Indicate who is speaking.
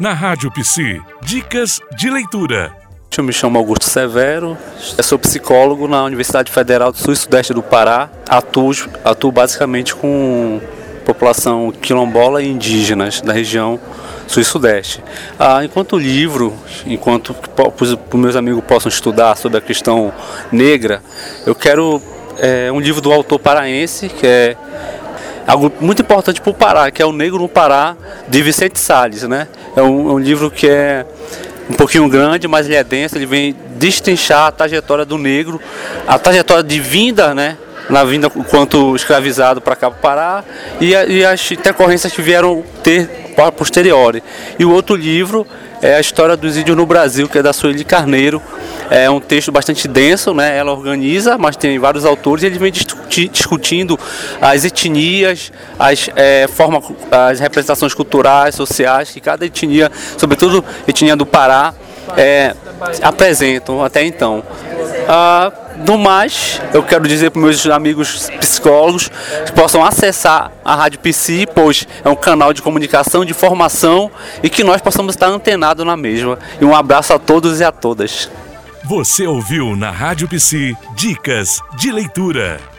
Speaker 1: Na Rádio Psi, dicas de leitura.
Speaker 2: Eu me chamo Augusto Severo, sou psicólogo na Universidade Federal do Sul e Sudeste do Pará. Atuo, atuo basicamente com população quilombola e indígenas da região sul e sudeste. Ah, enquanto livro, enquanto os meus amigos possam estudar sobre a questão negra, eu quero é, um livro do autor paraense, que é algo muito importante para o Pará, que é O Negro no Pará, de Vicente Salles. Né? É um, é um livro que é um pouquinho grande, mas ele é denso, ele vem destrinchar a trajetória do negro, a trajetória de vinda, né? Na vinda enquanto escravizado para cá para Pará e, e as intercorrências que vieram ter posteriori. E o outro livro é a história dos índios no Brasil, que é da Sueli Carneiro. É um texto bastante denso, né? Ela organiza, mas tem vários autores e ele vem discutindo as etnias, as, é, forma, as representações culturais, sociais que cada etnia, sobretudo etnia do Pará, é, apresentam até então. Ah, no mais, eu quero dizer para meus amigos psicólogos que possam acessar a Rádio Psi, pois é um canal de comunicação, de formação e que nós possamos estar antenados na mesma. E um abraço a todos e a todas.
Speaker 1: Você ouviu na Rádio Psi Dicas de Leitura.